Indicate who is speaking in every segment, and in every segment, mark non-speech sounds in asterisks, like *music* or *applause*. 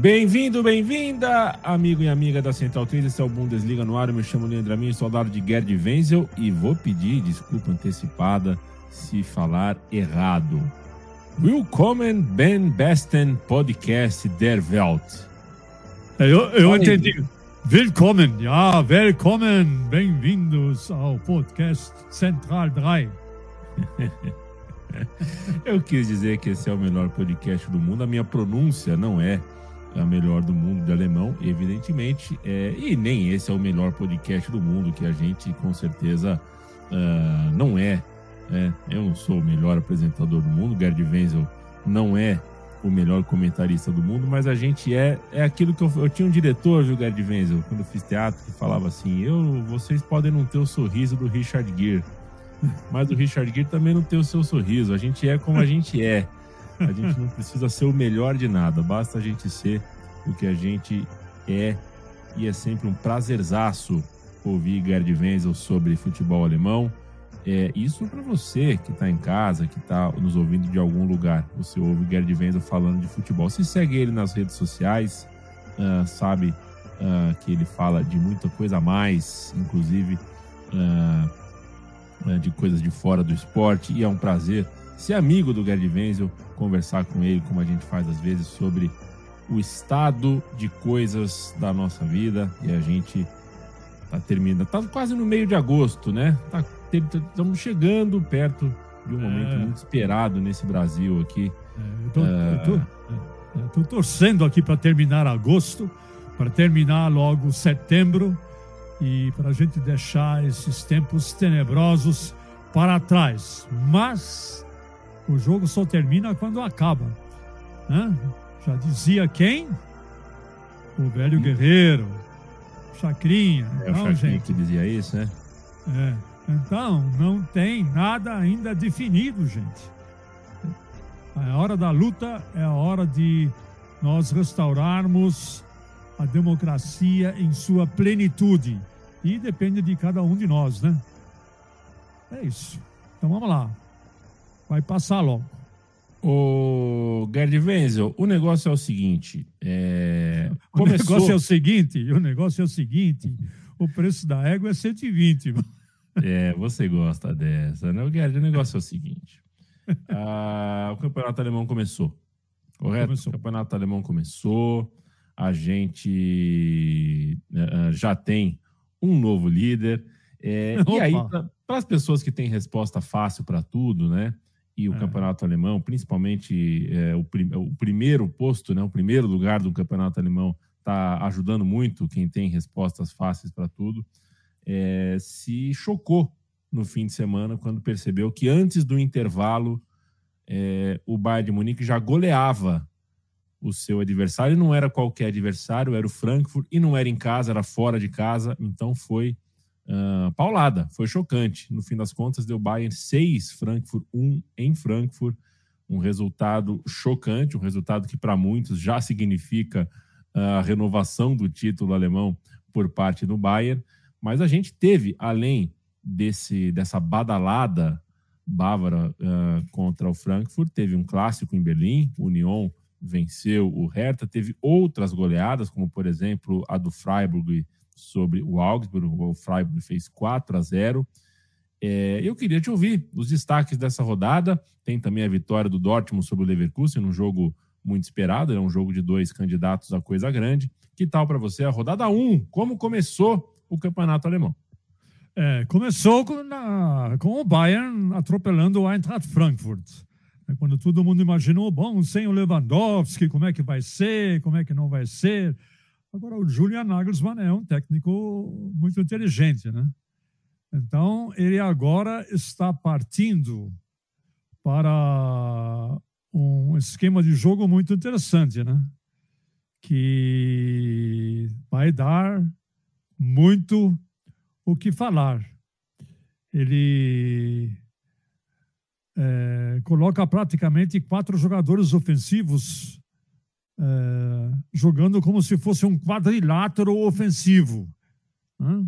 Speaker 1: Bem-vindo, bem-vinda, amigo e amiga da Central 3, esse é o Bundesliga no ar, eu me chamo Leandro Amin, lado de Gerd Wenzel e vou pedir desculpa antecipada se falar errado. Willkommen beim besten Podcast der Welt.
Speaker 2: Eu, eu entendi. Willkommen, ja, willkommen, bem-vindos ao podcast Central 3. *laughs*
Speaker 1: eu quis dizer que esse é o melhor podcast do mundo, a minha pronúncia não é a melhor do mundo de alemão, evidentemente. É, e nem esse é o melhor podcast do mundo, que a gente com certeza uh, não é, é, Eu não sou o melhor apresentador do mundo, Gerd Wenzel não é o melhor comentarista do mundo, mas a gente é é aquilo que eu, eu tinha um diretor, viu, Gerd Wenzel, quando eu fiz teatro, que falava assim: eu, vocês podem não ter o sorriso do Richard Gere, *laughs* mas o Richard Gere também não tem o seu sorriso. A gente é como a gente é. A gente não precisa ser o melhor de nada, basta a gente ser o que a gente é. E é sempre um prazerzaço ouvir Gerd Wenzel sobre futebol alemão. É, isso para você que está em casa, que está nos ouvindo de algum lugar. Você ouve Gerd Wenzel falando de futebol. Se segue ele nas redes sociais, uh, sabe uh, que ele fala de muita coisa a mais, inclusive uh, de coisas de fora do esporte. E é um prazer ser amigo do Gerd Wenzel, conversar com ele, como a gente faz às vezes, sobre o estado de coisas da nossa vida. E a gente tá terminando, tá quase no meio de agosto, né? Tá, estamos chegando perto de um momento é. muito esperado nesse Brasil aqui.
Speaker 2: É, eu, tô, é... eu, tô, é, eu tô torcendo aqui para terminar agosto, para terminar logo setembro e para a gente deixar esses tempos tenebrosos para trás. Mas o jogo só termina quando acaba. Né? Já dizia quem? O velho hum. guerreiro, Chacrinha.
Speaker 1: É então, o Chacrinha gente, que dizia isso, né?
Speaker 2: É. Então, não tem nada ainda definido, gente. A hora da luta é a hora de nós restaurarmos a democracia em sua plenitude. E depende de cada um de nós, né? É isso. Então vamos lá. Vai passar logo.
Speaker 1: O Gerd Wenzel, o negócio é o seguinte. É... *laughs*
Speaker 2: O Começou... negócio é o seguinte, o negócio é o seguinte, o preço da égua é 120.
Speaker 1: É, você gosta dessa, né? O Gerd, o negócio é o seguinte. *laughs* Ah, o campeonato alemão começou, correto? Começou. O campeonato alemão começou, a gente uh, já tem um novo líder. É, e *laughs* aí, para as pessoas que têm resposta fácil para tudo, né? E o é. campeonato alemão, principalmente é, o, prim o, primeiro posto, né, o primeiro lugar do campeonato alemão, está ajudando muito quem tem respostas fáceis para tudo, é, se chocou no fim de semana quando percebeu que antes do intervalo é, o Bayern de Munique já goleava o seu adversário, e não era qualquer adversário, era o Frankfurt, e não era em casa, era fora de casa, então foi Uh, paulada, foi chocante. No fim das contas, deu Bayern 6, Frankfurt 1 em Frankfurt. Um resultado chocante, um resultado que para muitos já significa a renovação do título alemão por parte do Bayern. Mas a gente teve, além desse dessa badalada bávara uh, contra o Frankfurt, teve um clássico em Berlim, Union venceu o Hertha, teve outras goleadas, como por exemplo a do Freiburg sobre o Augsburg, o Freiburg fez 4 a 0. É, eu queria te ouvir os destaques dessa rodada. Tem também a vitória do Dortmund sobre o Leverkusen, um jogo muito esperado, é um jogo de dois candidatos a coisa grande. Que tal para você a rodada 1? Como começou o campeonato alemão?
Speaker 2: É, começou com, na, com, o Bayern atropelando o Eintracht Frankfurt. É quando todo mundo imaginou, bom, sem o Lewandowski, como é que vai ser, como é que não vai ser. Agora, o Julian Nagelsmann é um técnico muito inteligente, né? Então, ele agora está partindo para um esquema de jogo muito interessante, né? Que vai dar muito o que falar. Ele é, coloca praticamente quatro jogadores ofensivos é, jogando como se fosse um quadrilátero ofensivo. Né?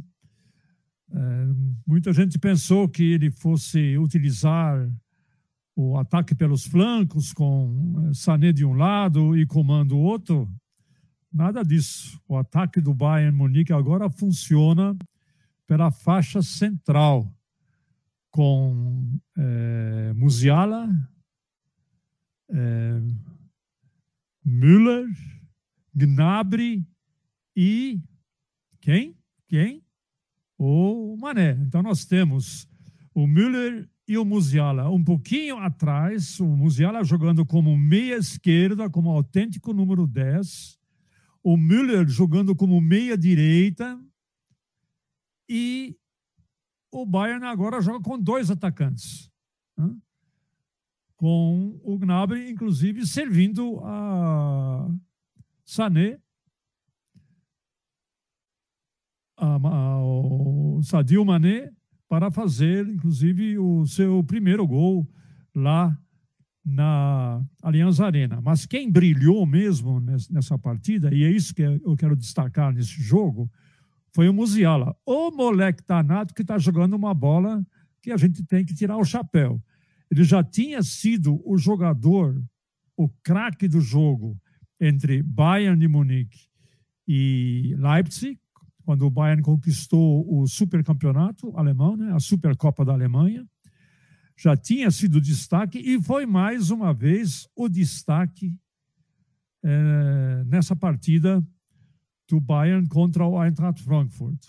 Speaker 2: É, muita gente pensou que ele fosse utilizar o ataque pelos flancos com é, Sané de um lado e Coman do outro. Nada disso. O ataque do Bayern Munique agora funciona pela faixa central com é, Musiala, é, Müller, Gnabry e quem? Quem? O Mané. Então nós temos o Müller e o Musiala um pouquinho atrás, o Musiala jogando como meia esquerda, como autêntico número 10, o Müller jogando como meia direita e o Bayern agora joga com dois atacantes. Né? Com o Gnabry, inclusive, servindo a Sané, a, a, o Sadio Mané, para fazer, inclusive, o seu primeiro gol lá na Aliança Arena. Mas quem brilhou mesmo nessa partida, e é isso que eu quero destacar nesse jogo, foi o Musiala. O moleque danado que está jogando uma bola que a gente tem que tirar o chapéu. Ele já tinha sido o jogador, o craque do jogo entre Bayern de Munique e Leipzig, quando o Bayern conquistou o supercampeonato alemão, né, a Supercopa da Alemanha. Já tinha sido destaque e foi mais uma vez o destaque é, nessa partida do Bayern contra o Eintracht Frankfurt.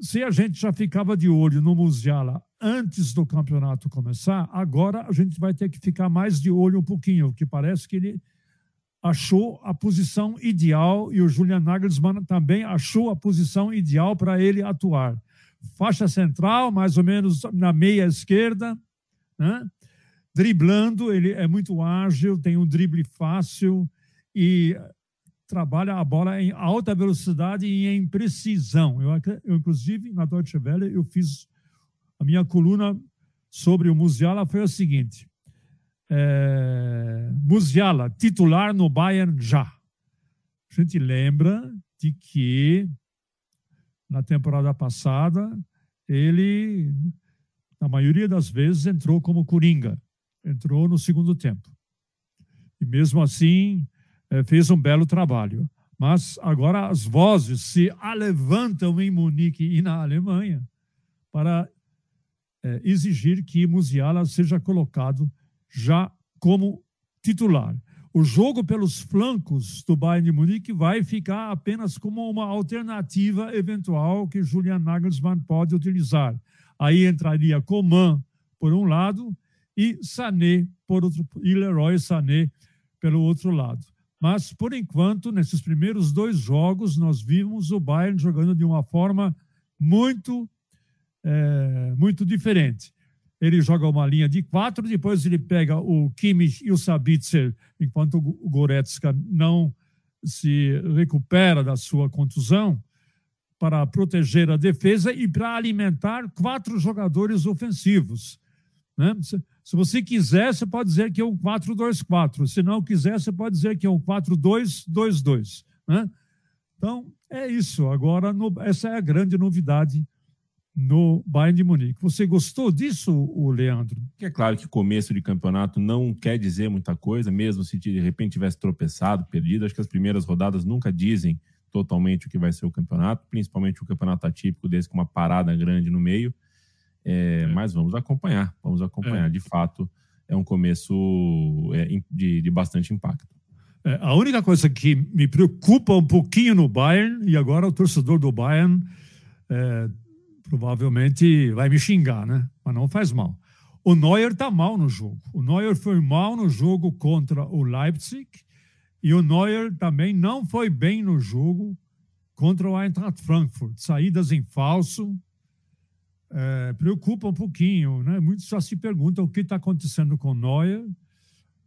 Speaker 2: Se a gente já ficava de olho no Musiala antes do campeonato começar, agora a gente vai ter que ficar mais de olho um pouquinho, porque parece que ele achou a posição ideal e o Julian Nagelsmann também achou a posição ideal para ele atuar. Faixa central, mais ou menos na meia esquerda, né? driblando, ele é muito ágil, tem um drible fácil e trabalha a bola em alta velocidade e em precisão. Eu, eu inclusive, na Deutsche Welle, eu fiz a minha coluna sobre o Musiala foi o seguinte: é, Musiala, titular no Bayern já. A gente lembra de que na temporada passada ele, na maioria das vezes, entrou como coringa, entrou no segundo tempo. E mesmo assim, fez um belo trabalho. Mas agora as vozes se alevantam em Munique e na Alemanha para é, exigir que Musiala seja colocado já como titular. O jogo pelos flancos do Bayern de Munique vai ficar apenas como uma alternativa eventual que Julian Nagelsmann pode utilizar. Aí entraria Coman por um lado e Sané por outro, e Leroy Sané pelo outro lado. Mas, por enquanto, nesses primeiros dois jogos, nós vimos o Bayern jogando de uma forma muito, é, muito diferente. Ele joga uma linha de quatro, depois ele pega o Kimmich e o Sabitzer, enquanto o Goretzka não se recupera da sua contusão, para proteger a defesa e para alimentar quatro jogadores ofensivos. Né? Se você quiser, você pode dizer que é um 4-2-4. Se não quiser, você pode dizer que é um 4-2-2-2. Né? Então, é isso. Agora, no, essa é a grande novidade no Bayern de Munique. Você gostou disso, o Leandro?
Speaker 1: É claro que começo de campeonato não quer dizer muita coisa, mesmo se de repente tivesse tropeçado, perdido. Acho que as primeiras rodadas nunca dizem totalmente o que vai ser o campeonato, principalmente o campeonato atípico desse com uma parada grande no meio. É, é. Mas vamos acompanhar, vamos acompanhar. É. De fato, é um começo é, de, de, bastante impacto.
Speaker 2: A única coisa que me preocupa um pouquinho no Bayern, e agora o torcedor do Bayern provavelmente vai me xingar, né? Mas não faz mal. O Neuer está mal no jogo. O Neuer foi mal no jogo contra o Leipzig e o Neuer também não foi bem no jogo contra o Eintracht Frankfurt. Saídas em falso, é, preocupa um pouquinho. Né? Muitos já se perguntam o que está acontecendo com Neuer.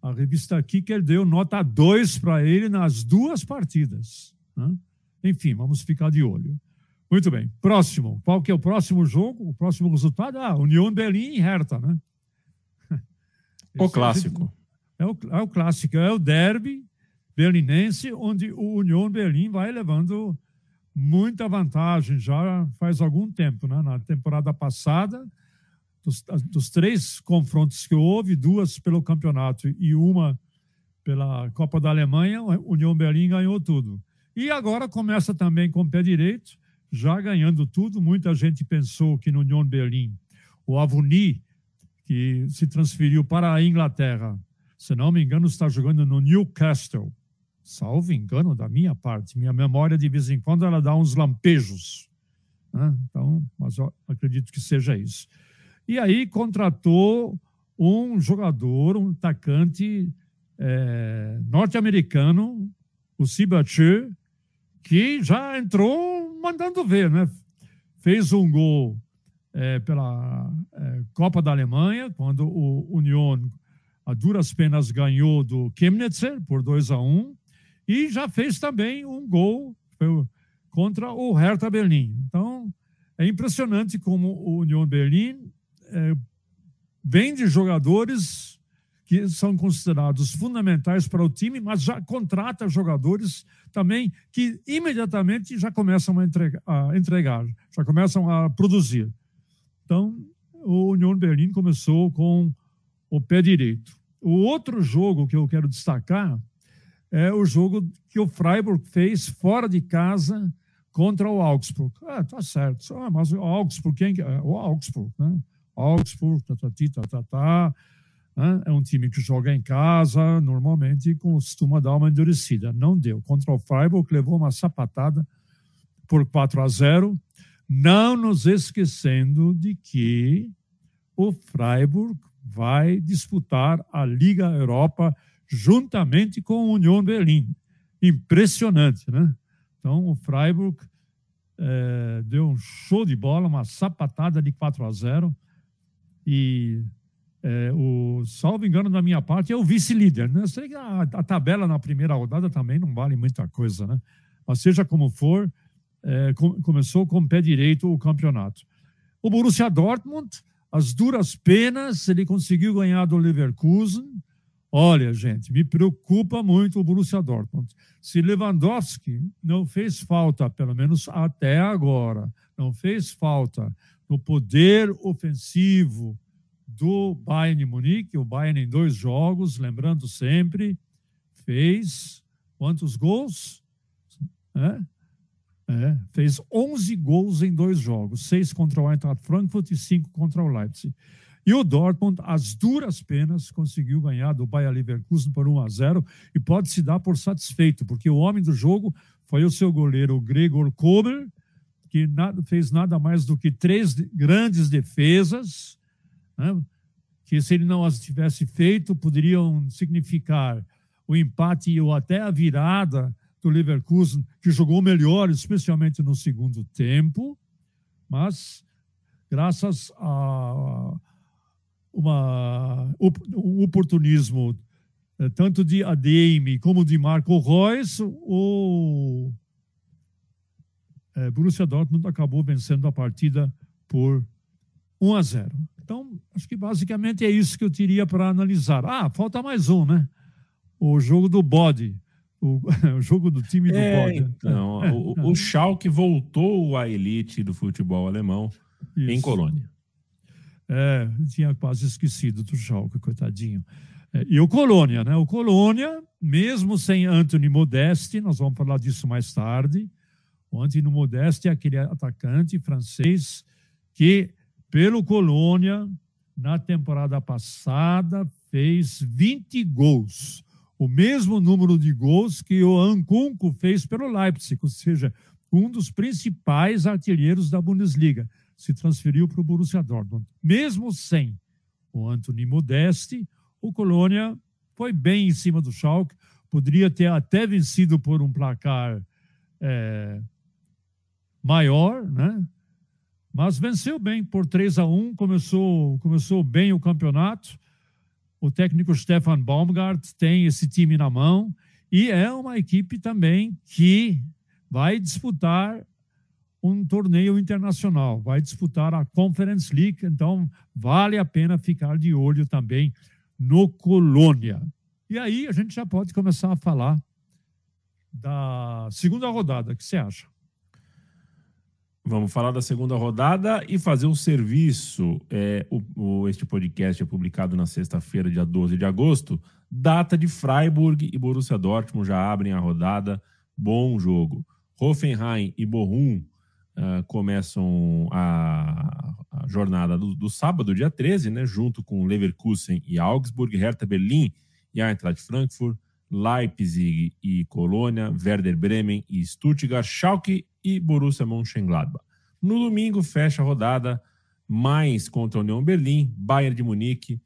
Speaker 2: a revista Kicker deu nota 2 para ele nas duas partidas. Né? Enfim, vamos ficar de olho. Muito bem. Próximo. Qual que é o próximo jogo? O próximo resultado? Ah, União Berlim e Hertha, né? *laughs*
Speaker 1: O clássico.
Speaker 2: É o, é o clássico, é o derby berlinense, onde o União Berlim vai levando muita vantagem já faz algum tempo. Né? Na temporada passada, dos, dos, três confrontos que houve, duas pelo campeonato e uma pela Copa da Alemanha, a União Berlim ganhou tudo. E agora começa também com o pé direito, já ganhando tudo. Muita gente pensou que no União Berlim, o Avuni, que se transferiu para a Inglaterra, se não me engano, está jogando no Newcastle. Salvo engano da minha parte. Minha memória, de vez em quando, ela dá uns lampejos. Né? Então, mas acredito que seja isso. E aí contratou um jogador, um atacante é, norte-americano, o Sibache, que já entrou mandando ver, né? Fez um gol é, pela é, Copa da Alemanha, quando o Union a duras penas ganhou do Chemnitzer por 2 a 1 um, e já fez também um gol contra o Hertha Berlim. Então, é impressionante como o Union Berlim é, vende jogadores que são considerados fundamentais para o time, mas já contrata jogadores também que imediatamente já começam a entregar, a entregar já começam a produzir. Então, o Union Berlim começou com o pé direito. O outro jogo que eu quero destacar é o jogo que o Freiburg fez fora de casa contra o Augsburg. Ah, tá certo. Ah, mas o Augsburg, quem é? O Augsburg, né? Augsburg, tá, tá, tá, tá, tá. É um time que joga em casa, normalmente costuma dar uma endurecida. Não deu. Contra o Freiburg, levou uma sapatada por 4 a 0. Não nos esquecendo de que o Freiburg vai disputar a Liga Europa juntamente com o Union Berlim. Impressionante, né? Então, o Freiburg é, deu um show de bola, uma sapatada de 4 a 0. E, é, o, salvo engano da minha parte, é o vice-líder. Né? Eu sei que a, a, tabela na primeira rodada também não vale muita coisa, né? Mas seja como for, é, com, começou com o pé direito o campeonato. O Borussia Dortmund, as duras penas, ele conseguiu ganhar do Leverkusen Olha, gente, me preocupa muito o Borussia Dortmund. Se Lewandowski não fez falta, pelo menos até agora, não fez falta no poder ofensivo do Bayern Munique, o Bayern em dois jogos, lembrando sempre, fez quantos gols? É? É, fez 11 gols em dois jogos, seis contra o Eintracht Frankfurt e cinco contra o Leipzig. E o Dortmund, às duras penas, conseguiu ganhar do Bayer Leverkusen por 1 a 0 e pode se dar por satisfeito, porque o homem do jogo foi o seu goleiro Gregor Kobel, que nada, fez nada mais do que três grandes defesas, né, que se ele não as tivesse feito, poderiam significar o empate ou até a virada do Leverkusen, que jogou melhor, especialmente no segundo tempo, mas graças a uma, um oportunismo eh, tanto de ADM como de Marco Reus, o é, Borussia Dortmund acabou vencendo a partida por 1 a 0. Então, acho que basicamente é isso que eu teria para analisar. Ah, falta mais um, né? O jogo do bode. O, *laughs* o jogo do time do é, bode.
Speaker 1: Então, *laughs* é, o, o Schalke voltou à elite do futebol alemão isso. em Colônia.
Speaker 2: É, tinha quase esquecido do Schalke, coitadinho. É, e o Colônia, né? O Colônia, mesmo sem Anthony Modeste, nós vamos falar disso mais tarde. O Anthony Modeste é aquele atacante francês que, pelo Colônia, na temporada passada, fez 20 gols. O mesmo número de gols que o Ankunku fez pelo Leipzig, ou seja, um dos principais artilheiros da Bundesliga se transferiu para o Borussia Dortmund. Mesmo sem o Anthony Modeste, o Colônia foi bem em cima do Schalke, poderia ter até vencido por um placar é, maior, né? Mas venceu bem por 3 a 1, começou, começou bem o campeonato. o técnico Stefan Baumgart tem esse time na mão e é uma equipe também que vai disputar um torneio internacional, vai disputar a Conference League, então vale a pena ficar de olho também no Colônia. E aí a gente já pode começar a falar da segunda rodada, o que você acha?
Speaker 1: Vamos falar da segunda rodada e fazer um serviço. É, o, o, este podcast é publicado na sexta-feira, dia 12 de agosto. Data de Freiburg e Borussia Dortmund já abrem a rodada. Bom jogo. Hoffenheim e Bochum uh, começam a, a jornada do, do, sábado, dia 13, né, junto com Leverkusen e Augsburg, Hertha Berlim e Eintracht Frankfurt. Leipzig e Colônia, Werder Bremen e Stuttgart, Schalke e Borussia Mönchengladbach. No domingo, fecha a rodada mais contra a União Berlim, Bayern de Munique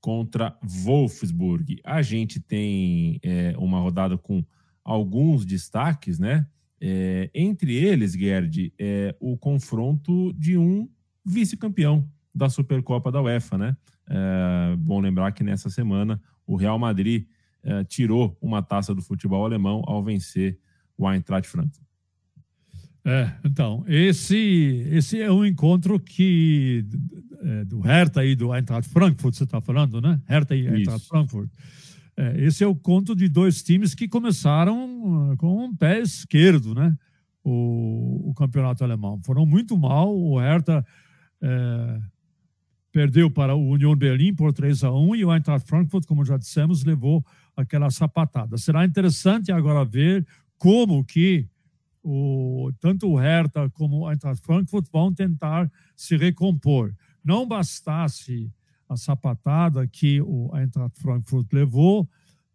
Speaker 1: contra Wolfsburg. A gente tem é, uma rodada com alguns destaques, né? É, entre eles, Gerd, é, o confronto de um vice-campeão da Supercopa da UEFA, né? É, bom lembrar que nessa semana o Real Madrid é, tirou uma taça do futebol alemão ao vencer o Eintracht Frankfurt.
Speaker 2: É, então, esse, esse é um encontro que é, do Hertha e do Eintracht Frankfurt, você está falando, né? Hertha e Eintracht Isso. Frankfurt. É, esse é o conto de dois times que começaram uh, com um pé esquerdo, né? O, o campeonato alemão. Foram muito mal. O Hertha é, perdeu para o Union Berlim por 3 a 1 e o Eintracht Frankfurt, como já dissemos, levou aquela sapatada. Será interessante agora ver como que o, tanto o Hertha como o Eintracht Frankfurt vão tentar se recompor. Não bastasse a sapatada que o Eintracht Frankfurt levou,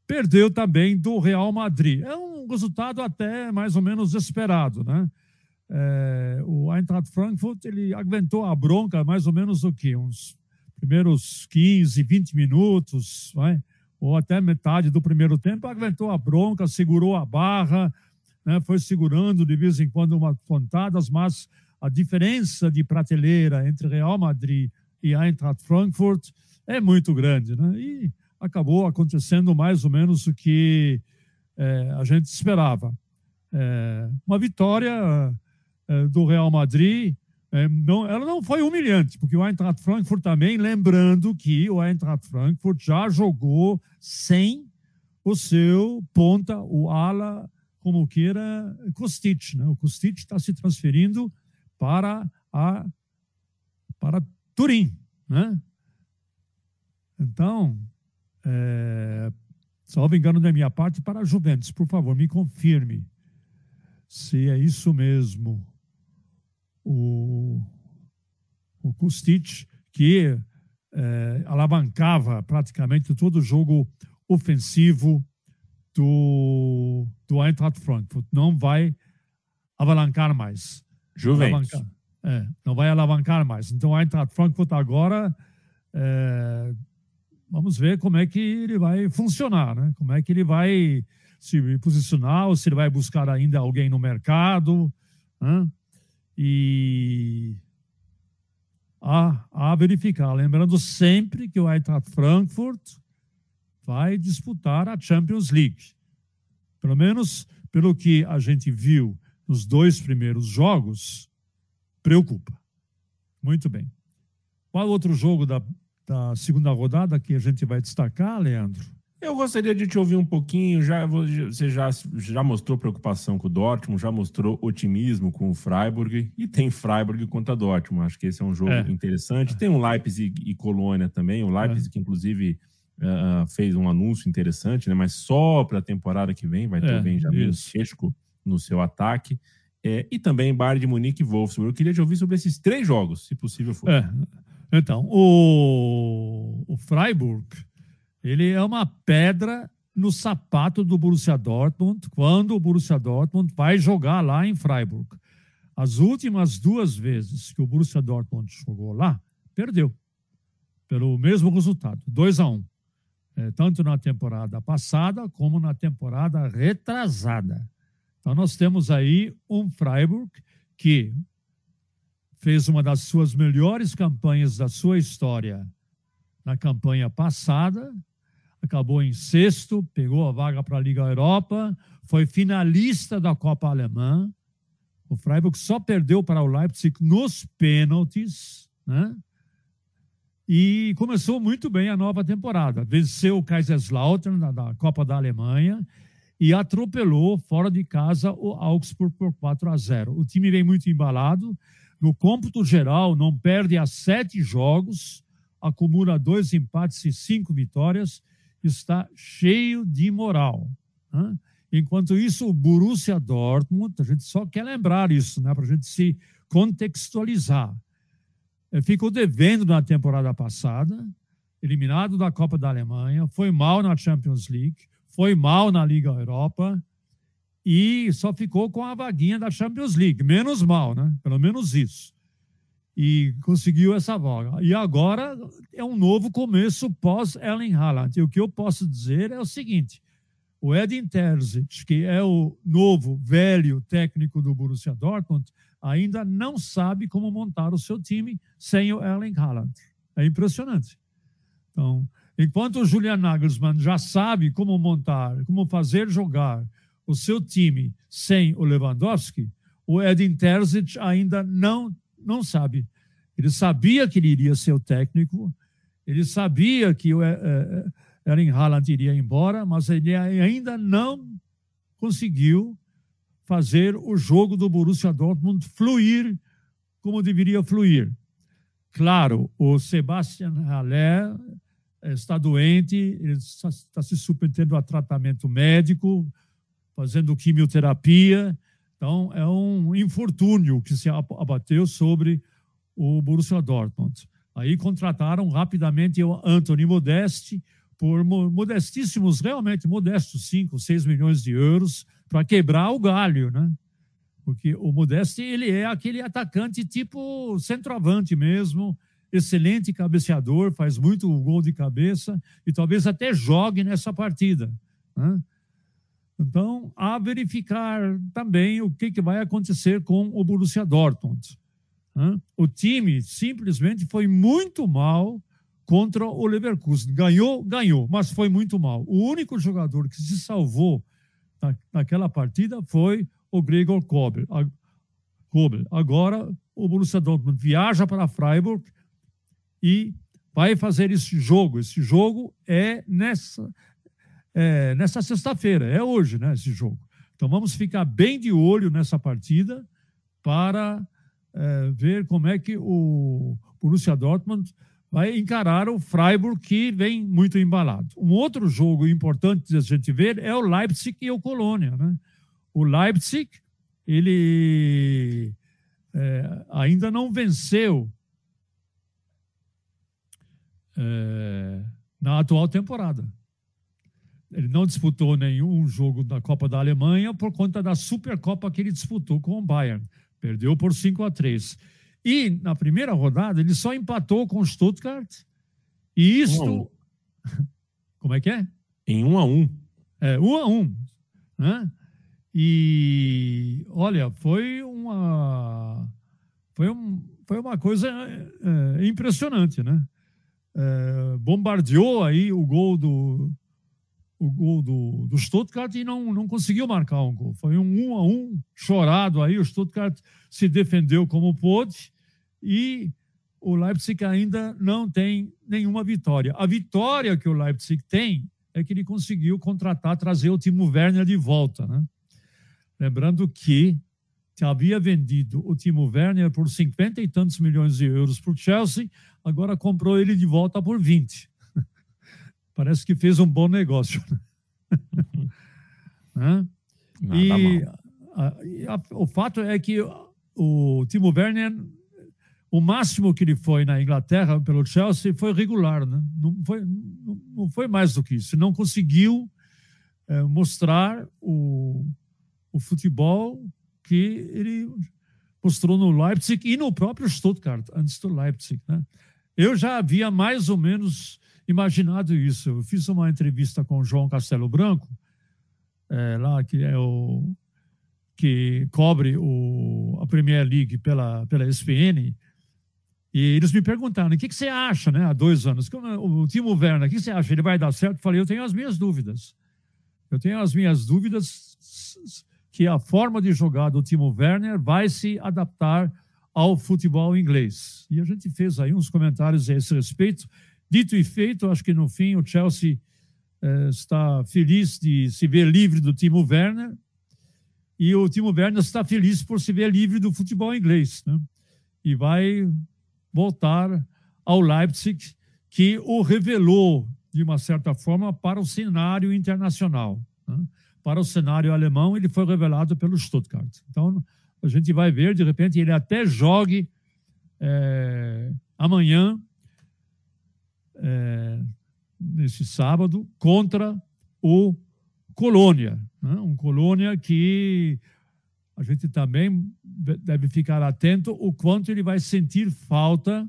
Speaker 2: perdeu também do Real Madrid. É um resultado até mais ou menos esperado, né? É, o Eintracht Frankfurt ele aguentou a bronca mais ou menos o que uns primeiros 15, 20 minutos, vai? ou até metade do primeiro tempo, aguentou a bronca, segurou a barra, né, foi segurando de vez em quando umas pontadas, mas a diferença de prateleira entre Real Madrid e Eintracht Frankfurt é muito grande. Né? E acabou acontecendo mais ou menos o que é, a gente esperava. É, uma vitória é, do Real Madrid é, não, ela não foi humilhante, porque o Eintracht Frankfurt também, lembrando que o Eintracht Frankfurt já jogou sem o seu ponta, o ala, como queira, Kostic. Né? O Kostic está se transferindo para, a, para Turim. Né? Então, é, salvo engano da minha parte, para a Juventus, por favor, me confirme se é isso mesmo o, o que é, alavancava praticamente todo o jogo ofensivo do, do Eintracht Frankfurt. Não vai alavancar mais.
Speaker 1: Juventus.
Speaker 2: É, não vai alavancar mais. Então, o Eintracht Frankfurt agora, é, vamos ver como é que ele vai funcionar, né? Como é que ele vai se posicionar, ou se ele vai buscar ainda alguém no mercado. Né? e a, a verificar. Lembrando sempre que o Eintracht Frankfurt vai disputar a Champions League. Pelo menos pelo que a gente viu nos dois primeiros jogos, preocupa. Muito bem. Qual outro jogo da, da segunda rodada que a gente vai destacar, Leandro?
Speaker 1: Eu gostaria de te ouvir um pouquinho. Já, você já, já mostrou preocupação com o Dortmund, já mostrou otimismo com o Freiburg e tem Freiburg contra Dortmund. Acho que esse é um jogo é. interessante. Tem um Leipzig e Colônia também. O Leipzig, é. que inclusive uh, fez um anúncio interessante, né? mas só para a temporada que vem vai ter é, o Benjamin Chesco no seu ataque. É, e também Bayern de Munique e Wolfsburg. Eu queria te ouvir sobre esses três jogos, se possível for.
Speaker 2: É. Então, o, o Freiburg ele é uma pedra no sapato do Borussia Dortmund quando o Borussia Dortmund vai jogar lá em Freiburg. As últimas duas vezes que o Borussia Dortmund jogou lá, perdeu. Pelo mesmo resultado, 2 a 1 um. é, Tanto na temporada passada como na temporada retrasada. Então nós temos aí um Freiburg que fez uma das suas melhores campanhas da sua história na campanha passada, acabou em sexto, pegou a vaga para a Liga Europa, foi finalista da Copa Alemã. O Freiburg só perdeu para o Leipzig nos pênaltis, né? E começou muito bem a nova temporada. Venceu o Kaiserslautern da Copa da Alemanha e atropelou fora de casa o Augsburg por 4 a 0. O time vem muito embalado. No cômputo geral, não perde a sete jogos, acumula dois empates e cinco vitórias, está cheio de moral. Né? Enquanto isso, o Borussia Dortmund, a gente só quer lembrar isso, né, para a gente se contextualizar. Ficou devendo na temporada passada, eliminado da Copa da Alemanha, foi mal na Champions League, foi mal na Liga Europa e só ficou com a vaguinha da Champions League. Menos mal, né? Pelo menos isso. E conseguiu essa vaga. E agora é um novo começo pós-Ellen Haaland. E o que eu posso dizer é o seguinte: o Edin Terzic, que é o novo, velho técnico do Borussia Dortmund, ainda não sabe como montar o seu time sem o Erling Haaland. É impressionante. Então, enquanto o Julian Nagelsmann já sabe como montar, como fazer jogar o seu time sem o Lewandowski, o Edin Terzic ainda não, não sabe. Ele sabia que ele iria ser o técnico, ele sabia que o é, é, Erling Haaland iria embora, mas ele ainda não conseguiu fazer o jogo do Borussia Dortmund fluir como deveria fluir. Claro, o Sebastian Haller está doente, ele está, está se submetendo a tratamento médico, fazendo quimioterapia. Então, é um infortúnio que se abateu sobre o Borussia Dortmund. Aí contrataram rapidamente o Anthony Modeste por modestíssimos, realmente modestos, 5, 6 milhões de euros, para quebrar o galho, né? Porque o Modeste, ele é aquele atacante tipo centroavante mesmo, excelente cabeceador, faz muito gol de cabeça e talvez até jogue nessa partida. Né? Então, a verificar também o que, que vai acontecer com o Borussia Dortmund. Né? O time simplesmente foi muito mal contra o Leverkusen. Ganhou, ganhou, mas foi muito mal. O único jogador que se salvou na, naquela partida foi o Gregor Kobel. Agora, o Borussia Dortmund viaja para Freiburg e vai fazer esse jogo. Esse jogo é nessa, é, nessa sexta-feira, é hoje, né, esse jogo. Então vamos ficar bem de olho nessa partida para é, ver como é que o Borussia Dortmund vai encarar o Freiburg, que vem muito embalado. Um outro jogo importante de a gente ver é o Leipzig e o Colônia. Né? O Leipzig, ele é, ainda não venceu é, na atual temporada. Ele não disputou nenhum jogo da Copa da Alemanha por conta da Supercopa que ele disputou com o Bayern. Perdeu por 5 a 3. E na primeira rodada ele só empatou com o Stuttgart. E isto. Um *laughs* Como é que é?
Speaker 1: Em um a um.
Speaker 2: É, um a um. Né? E olha, foi uma. Foi, um, foi uma coisa é, impressionante, né? É, bombardeou aí o gol do, o gol do, do Stuttgart e não, não conseguiu marcar um gol. Foi um um a um chorado aí. O Stuttgart se defendeu como pôde e o Leipzig ainda não tem nenhuma vitória. A vitória que o Leipzig tem é que ele conseguiu contratar, trazer o Timo Werner de volta. Né? Lembrando que havia vendido o Timo Werner por 50 e tantos milhões de euros para o Chelsea, agora comprou ele de volta por 20. *laughs* Parece que fez um bom negócio. Né? *laughs* e a, a, o fato é que o Timo Werner o máximo que ele foi na Inglaterra pelo Chelsea foi regular, né? não, foi, não foi mais do que isso. Não conseguiu é, mostrar o, o futebol que ele mostrou no Leipzig e no próprio Stuttgart, antes do Leipzig. Né? Eu já havia mais ou menos imaginado isso. Eu fiz uma entrevista com o João Castelo Branco, é, lá que é o que cobre o, a Premier League pela, pela ESPN, E eles me perguntaram: o que, que você acha, né? Há dois anos. O Timo Werner, o que você acha? Ele vai dar certo? Eu falei: eu tenho as minhas dúvidas. Eu tenho as minhas dúvidas que a forma de jogar do Timo Werner vai se adaptar ao futebol inglês. E a gente fez aí uns comentários a esse respeito. Dito e feito, acho que no fim o Chelsea eh, está feliz de se ver livre do Timo Werner e o Timo Werner está feliz por se ver livre do futebol inglês. Né? E vai voltar ao Leipzig, que o revelou, de uma certa forma, para o cenário internacional. Né? Para o cenário alemão, ele foi revelado pelo Stuttgart. Então, a gente vai ver, de repente, ele até jogue é, amanhã, é, nesse sábado, contra o Colônia. Né? Um Colônia que a gente também deve ficar atento o quanto ele vai sentir falta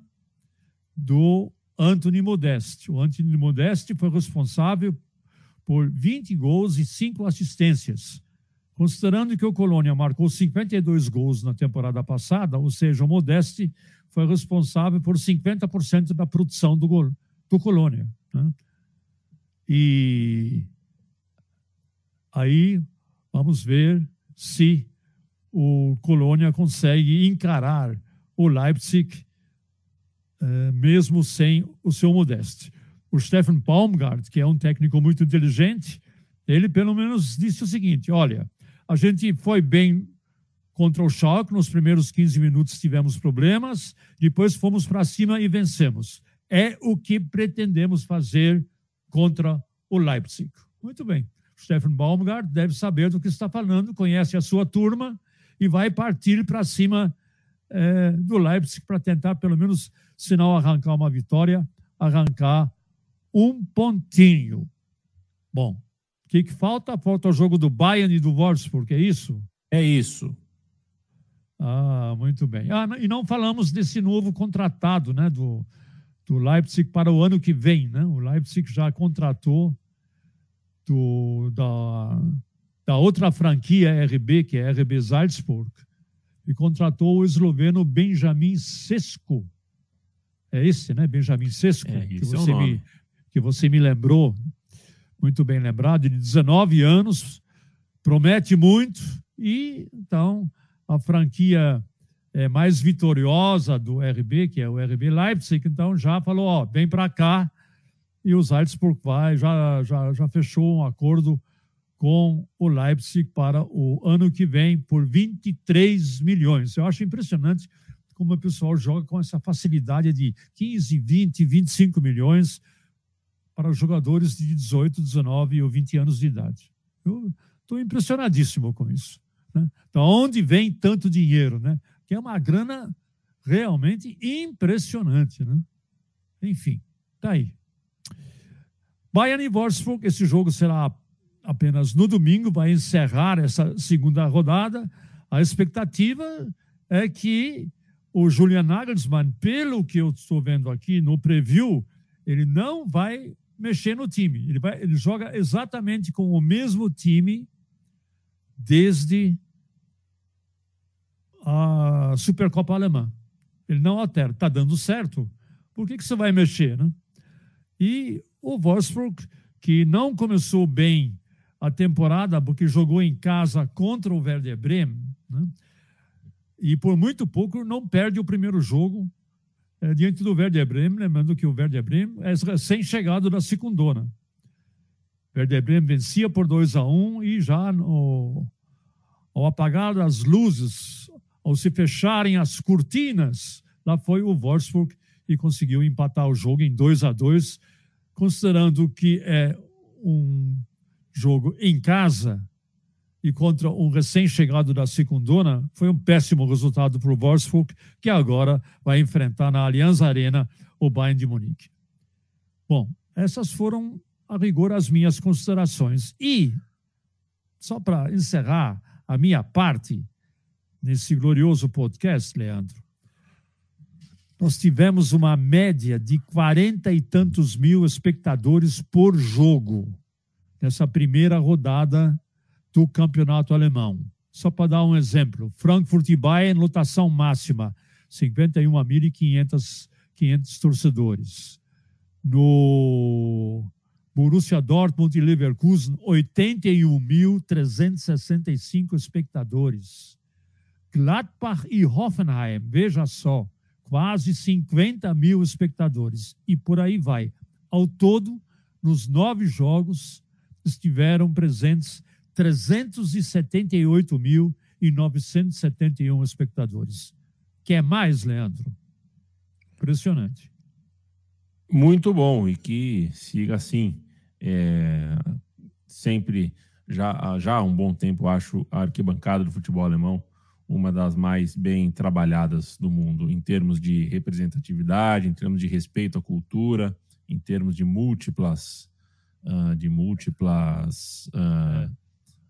Speaker 2: do Anthony Modeste. O Anthony Modeste foi responsável por 20 gols e 5 assistências. Considerando que o Colônia marcou 52 gols na temporada passada, ou seja, o Modeste foi responsável por 50% da produção do, gol, do Colônia. Né? E aí vamos ver se o Colônia consegue encarar o Leipzig, eh, mesmo sem o seu Modeste. O Stefan Baumgart, que é um técnico muito inteligente, ele pelo menos disse o seguinte: olha, a gente foi bem contra o Schalke, nos primeiros 15 minutos tivemos problemas, depois fomos para cima e vencemos. É o que pretendemos fazer contra o Leipzig. Muito bem. Stefan Baumgart deve saber do que está falando, conhece a sua turma e vai partir para cima é, do Leipzig para tentar, pelo menos, se não arrancar uma vitória, arrancar um pontinho. Bom, o que, que falta? Falta o jogo do Bayern e do Wolfsburg, é isso?
Speaker 1: É isso.
Speaker 2: Ah, muito bem. Ah, e não falamos desse novo contratado né, do, do Leipzig para o ano que vem. Né? O Leipzig já contratou do, da, da outra franquia RB, que é RB Salzburg, e contratou o esloveno Benjamin Sesko. É esse, né? Benjamin Sesko, é, que, é você me, que você me lembrou, muito bem lembrado, de 19 anos, promete muito, e então a franquia é, mais vitoriosa do RB, que é o RB Leipzig, então já falou, ó, vem para cá, e o Salzburg vai, já, já, já fechou um acordo com o Leipzig para o ano que vem por 23 milhões. Eu acho impressionante como o pessoal joga com essa facilidade de 15, 20, 25 milhões para jogadores de 18, 19 ou 20 anos de idade. Eu estou impressionadíssimo com isso. Né? Então, onde vem tanto dinheiro? Né? Que é uma grana realmente impressionante. Né? Enfim, tá aí. Bayern e Wolfsburg, esse jogo será apenas no domingo, vai encerrar essa segunda rodada. A expectativa é que o Julian Nagelsmann, pelo que eu estou vendo aqui no preview, ele não vai mexer no time. Ele, vai, ele joga exatamente com o mesmo time desde a Supercopa Alemã. Ele não altera. Está dando certo. Por que, que você vai mexer? Né? E o Wolfsburg, que não começou bem a temporada, porque jogou em casa contra o Werder Bremen, né? e por muito pouco não perde o primeiro jogo é, diante do Werder Bremen, lembrando que o Werder Bremen é recém-chegado da segundona. O Werder Bremen vencia por 2 a 1 um, e já no, ao apagar as luzes, ao se fecharem as cortinas, lá foi o Wolfsburg e conseguiu empatar o jogo em 2 a 2 considerando que é um jogo em casa e contra um recém-chegado da Secundona, foi um péssimo resultado para o Wolfsburg, que agora vai enfrentar na Allianz Arena o Bayern de Munique. Bom, essas foram, a rigor, as minhas considerações. E, só para encerrar a minha parte nesse glorioso podcast, Leandro, nós tivemos uma média de quarenta e tantos mil espectadores por jogo nessa primeira rodada do campeonato alemão. Só para dar um exemplo, Frankfurt e Bayern, lotação máxima, 51.500 torcedores. No Borussia Dortmund e Leverkusen, 81.365 espectadores. Gladbach e Hoffenheim, veja só, quase 50 mil espectadores. E por aí vai. Ao todo, nos nove jogos, estiveram presentes 378.971 espectadores. Quer mais, Leandro? Impressionante.
Speaker 1: Muito bom e que siga assim. É, sempre, já, já há um bom tempo, acho a arquibancada do futebol alemão uma das mais bem trabalhadas do mundo em termos de representatividade, em termos de respeito à cultura, em termos de múltiplas, uh, de múltiplas uh,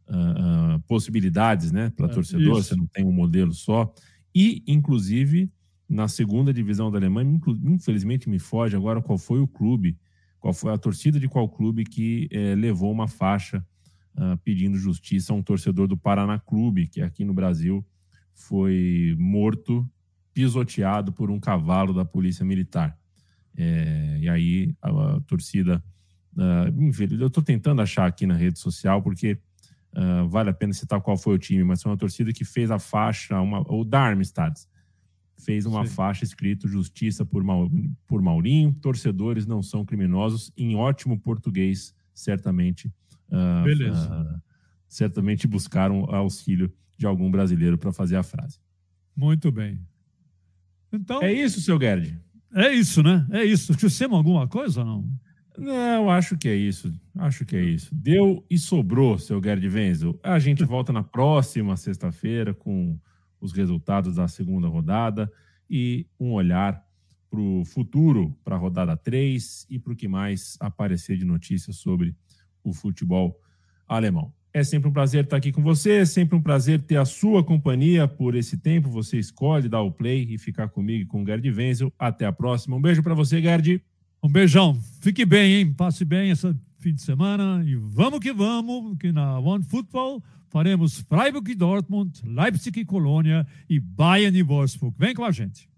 Speaker 1: uh, possibilidades, né, para é, torcedor. Isso. Você não tem um modelo só. E, inclusive, na segunda divisão da Alemanha, infelizmente me foge agora qual foi o clube qual foi a torcida de qual clube que é, levou uma faixa uh, pedindo justiça a um torcedor do Paraná Clube, que aqui no Brasil foi morto, pisoteado por um cavalo da Polícia Militar. É, e aí a, a torcida. Uh, eu estou tentando achar aqui na rede social, porque uh, vale a pena citar qual foi o time, mas foi uma torcida que fez a faixa, uma, o Darmstadt, fez uma Sim. faixa escrito Justiça por, por Maurinho, torcedores não são criminosos, em ótimo português, certamente. Uh, Beleza. Uh, certamente buscaram auxílio de algum brasileiro para fazer a frase.
Speaker 2: Muito bem.
Speaker 1: Então. É isso, seu Gerd?
Speaker 2: É isso, né? É isso. Esquecemos alguma coisa ou não?
Speaker 1: Não, acho que é isso. Acho que é isso. Deu e sobrou, seu Gerd Wenzel. A gente *laughs* volta na próxima sexta-feira com os resultados da segunda rodada e um olhar para o futuro, para a rodada 3 e para o que mais aparecer de notícias sobre o futebol alemão. É sempre um prazer estar aqui com você, é sempre um prazer ter a sua companhia por esse tempo. Você escolhe dar o play e ficar comigo e com o Gerd Wenzel. Até a próxima. Um beijo para você, Gerd.
Speaker 2: Um beijão. Fique bem, hein? Passe bem esse fim de semana e vamos que vamos, que na One Football faremos Freiburg e Dortmund, Leipzig e Colônia e Bayern e Wolfsburg. Vem com a gente.